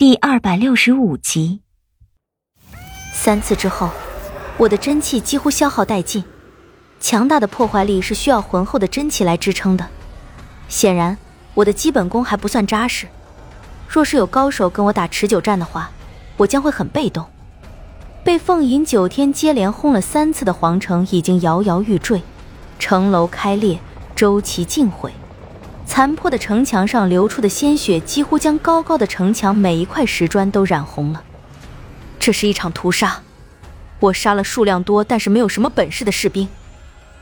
第二百六十五集。三次之后，我的真气几乎消耗殆尽。强大的破坏力是需要浑厚的真气来支撑的。显然，我的基本功还不算扎实。若是有高手跟我打持久战的话，我将会很被动。被凤吟九天接连轰了三次的皇城已经摇摇欲坠，城楼开裂，周琦尽毁。残破的城墙上流出的鲜血，几乎将高高的城墙每一块石砖都染红了。这是一场屠杀，我杀了数量多但是没有什么本事的士兵，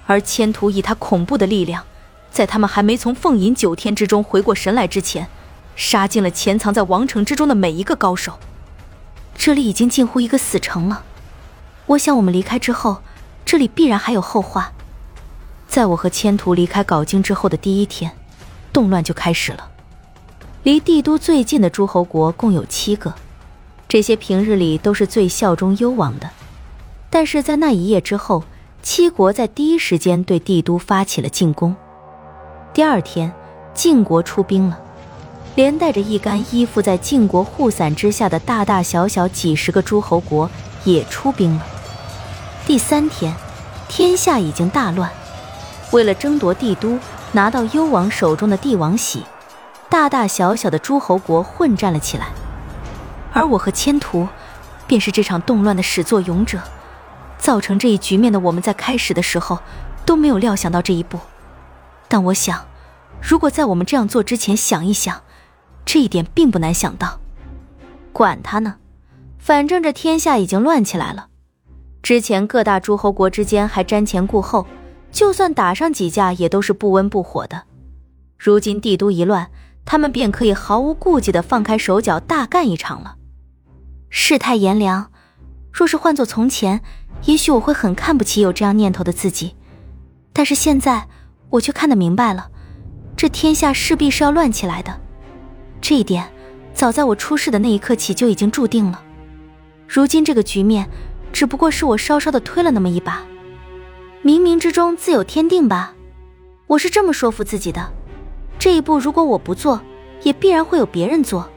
而千屠以他恐怖的力量，在他们还没从凤吟九天之中回过神来之前，杀尽了潜藏在王城之中的每一个高手。这里已经近乎一个死城了。我想我们离开之后，这里必然还有后话。在我和千屠离开镐京之后的第一天。动乱就开始了。离帝都最近的诸侯国共有七个，这些平日里都是最效忠幽王的。但是在那一夜之后，七国在第一时间对帝都发起了进攻。第二天，晋国出兵了，连带着一干依附在晋国护伞之下的大大小小几十个诸侯国也出兵了。第三天，天下已经大乱，为了争夺帝都。拿到幽王手中的帝王玺，大大小小的诸侯国混战了起来，而我和千屠，便是这场动乱的始作俑者。造成这一局面的我们在开始的时候都没有料想到这一步，但我想，如果在我们这样做之前想一想，这一点并不难想到。管他呢，反正这天下已经乱起来了。之前各大诸侯国之间还瞻前顾后。就算打上几架，也都是不温不火的。如今帝都一乱，他们便可以毫无顾忌的放开手脚，大干一场了。世态炎凉，若是换做从前，也许我会很看不起有这样念头的自己。但是现在，我却看得明白了，这天下势必是要乱起来的。这一点，早在我出世的那一刻起就已经注定了。如今这个局面，只不过是我稍稍的推了那么一把。冥冥之中自有天定吧，我是这么说服自己的。这一步如果我不做，也必然会有别人做。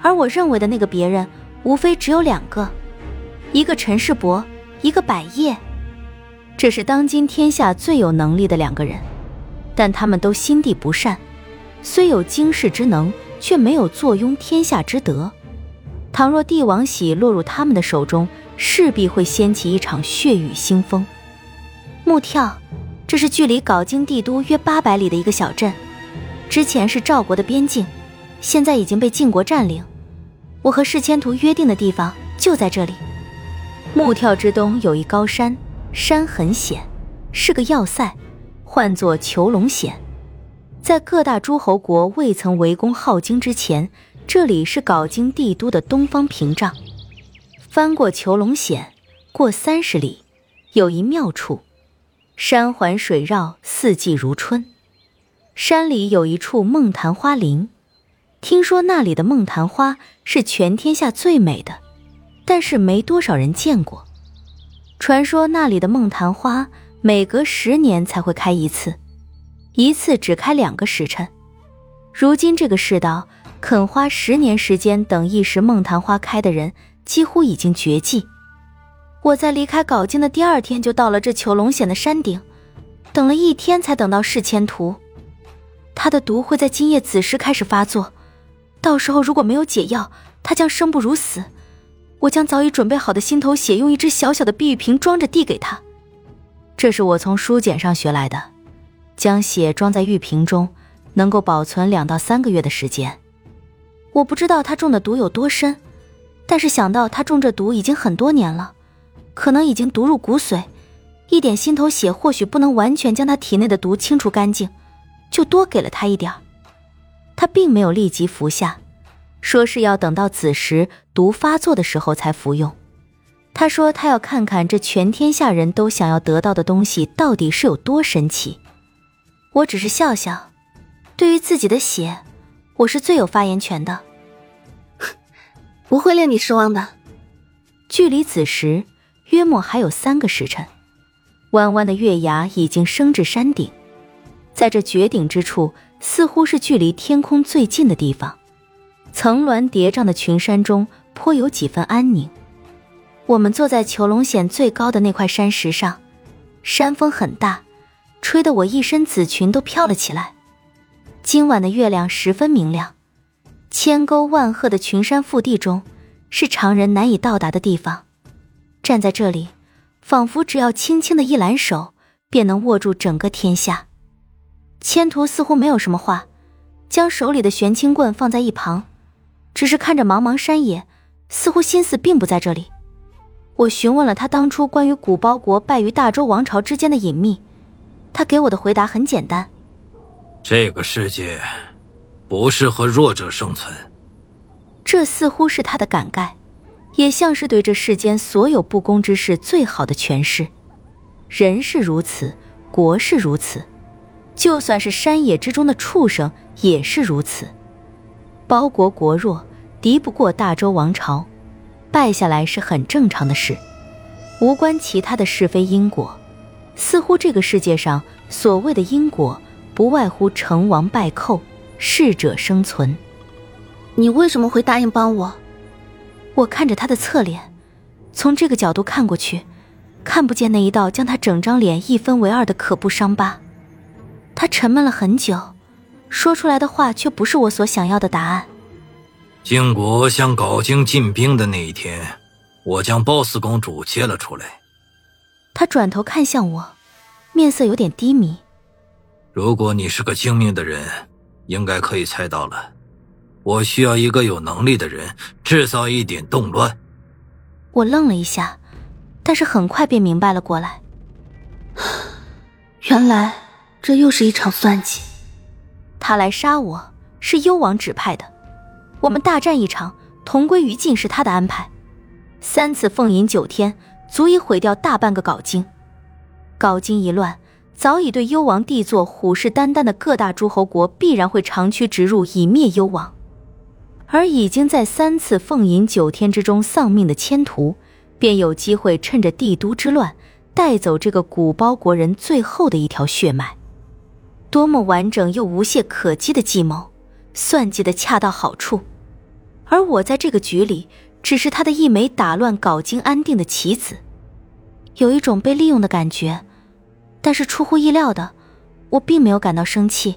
而我认为的那个别人，无非只有两个：一个陈世伯，一个百叶。这是当今天下最有能力的两个人，但他们都心地不善，虽有经世之能，却没有坐拥天下之德。倘若帝王玺落入他们的手中，势必会掀起一场血雨腥风。木跳，这是距离镐京帝都约八百里的一个小镇，之前是赵国的边境，现在已经被晋国占领。我和世千图约定的地方就在这里。木跳之东有一高山，山很险，是个要塞，唤作囚龙险。在各大诸侯国未曾围攻镐京之前，这里是镐京帝都的东方屏障。翻过囚龙险，过三十里，有一妙处。山环水绕，四季如春。山里有一处梦昙花林，听说那里的梦昙花是全天下最美的，但是没多少人见过。传说那里的梦昙花每隔十年才会开一次，一次只开两个时辰。如今这个世道，肯花十年时间等一时梦昙花开的人，几乎已经绝迹。我在离开镐京的第二天就到了这囚龙险的山顶，等了一天才等到世千图。他的毒会在今夜子时开始发作，到时候如果没有解药，他将生不如死。我将早已准备好的心头血用一只小小的碧玉瓶装着递给他，这是我从书简上学来的，将血装在玉瓶中，能够保存两到三个月的时间。我不知道他中的毒有多深，但是想到他中这毒已经很多年了。可能已经毒入骨髓，一点心头血或许不能完全将他体内的毒清除干净，就多给了他一点他并没有立即服下，说是要等到子时毒发作的时候才服用。他说他要看看这全天下人都想要得到的东西到底是有多神奇。我只是笑笑，对于自己的血，我是最有发言权的，不会令你失望的。距离子时。约莫还有三个时辰，弯弯的月牙已经升至山顶，在这绝顶之处，似乎是距离天空最近的地方。层峦叠嶂的群山中颇有几分安宁。我们坐在囚龙险最高的那块山石上，山风很大，吹得我一身紫裙都飘了起来。今晚的月亮十分明亮，千沟万壑的群山腹地中，是常人难以到达的地方。站在这里，仿佛只要轻轻的一揽手，便能握住整个天下。千图似乎没有什么话，将手里的玄清棍放在一旁，只是看着茫茫山野，似乎心思并不在这里。我询问了他当初关于古包国败于大周王朝之间的隐秘，他给我的回答很简单。这个世界不适合弱者生存，这似乎是他的感慨，也像是对这世间所有不公之事最好的诠释。人是如此，国是如此，就算是山野之中的畜生也是如此。包国国弱，敌不过大周王朝，败下来是很正常的事，无关其他的是非因果。似乎这个世界上所谓的因果。不外乎成王败寇，适者生存。你为什么会答应帮我？我看着他的侧脸，从这个角度看过去，看不见那一道将他整张脸一分为二的可怖伤疤。他沉闷了很久，说出来的话却不是我所想要的答案。晋国向镐京进兵的那一天，我将褒姒公主接了出来。他转头看向我，面色有点低迷。如果你是个精明的人，应该可以猜到了。我需要一个有能力的人，制造一点动乱。我愣了一下，但是很快便明白了过来。原来这又是一场算计。他来杀我是幽王指派的，我们大战一场，同归于尽是他的安排。三次奉迎九天，足以毁掉大半个镐京。镐京一乱。早已对幽王帝座虎视眈眈的各大诸侯国必然会长驱直入以灭幽王，而已经在三次奉迎九天之中丧命的千图，便有机会趁着帝都之乱带走这个古包国人最后的一条血脉。多么完整又无懈可击的计谋，算计的恰到好处，而我在这个局里只是他的一枚打乱镐京安定的棋子，有一种被利用的感觉。但是出乎意料的，我并没有感到生气，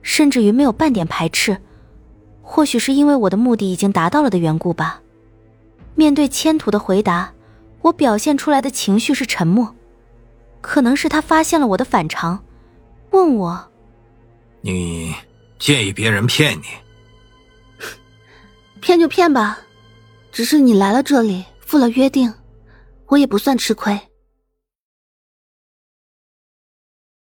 甚至于没有半点排斥。或许是因为我的目的已经达到了的缘故吧。面对千土的回答，我表现出来的情绪是沉默。可能是他发现了我的反常，问我：“你介意别人骗你？骗就骗吧，只是你来了这里，付了约定，我也不算吃亏。”